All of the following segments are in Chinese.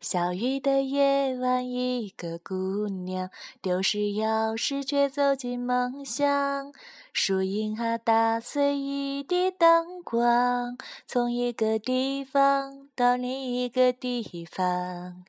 小雨的夜晚，一个姑娘丢失钥匙，却走进梦乡。树荫啊，打碎一地灯光，从一个地方到另一个地方。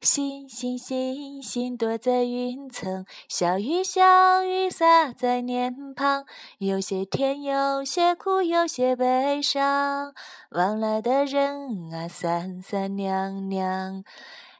星星星星躲在云层，小雨小雨洒在脸庞，有些甜，有些苦，有些悲伤。往来的人啊，三三两两。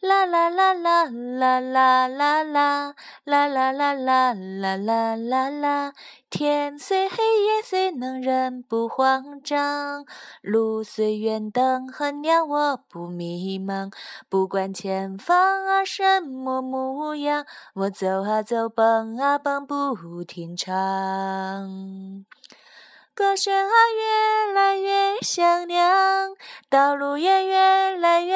啦啦啦啦啦啦啦啦啦啦啦啦啦啦啦啦，天虽黑夜虽冷，人不慌张。路虽远，灯很亮，我不迷茫。不管前方啊什么模样，我走啊走，蹦啊蹦，不停唱。歌声啊越来越响亮，道路也越来越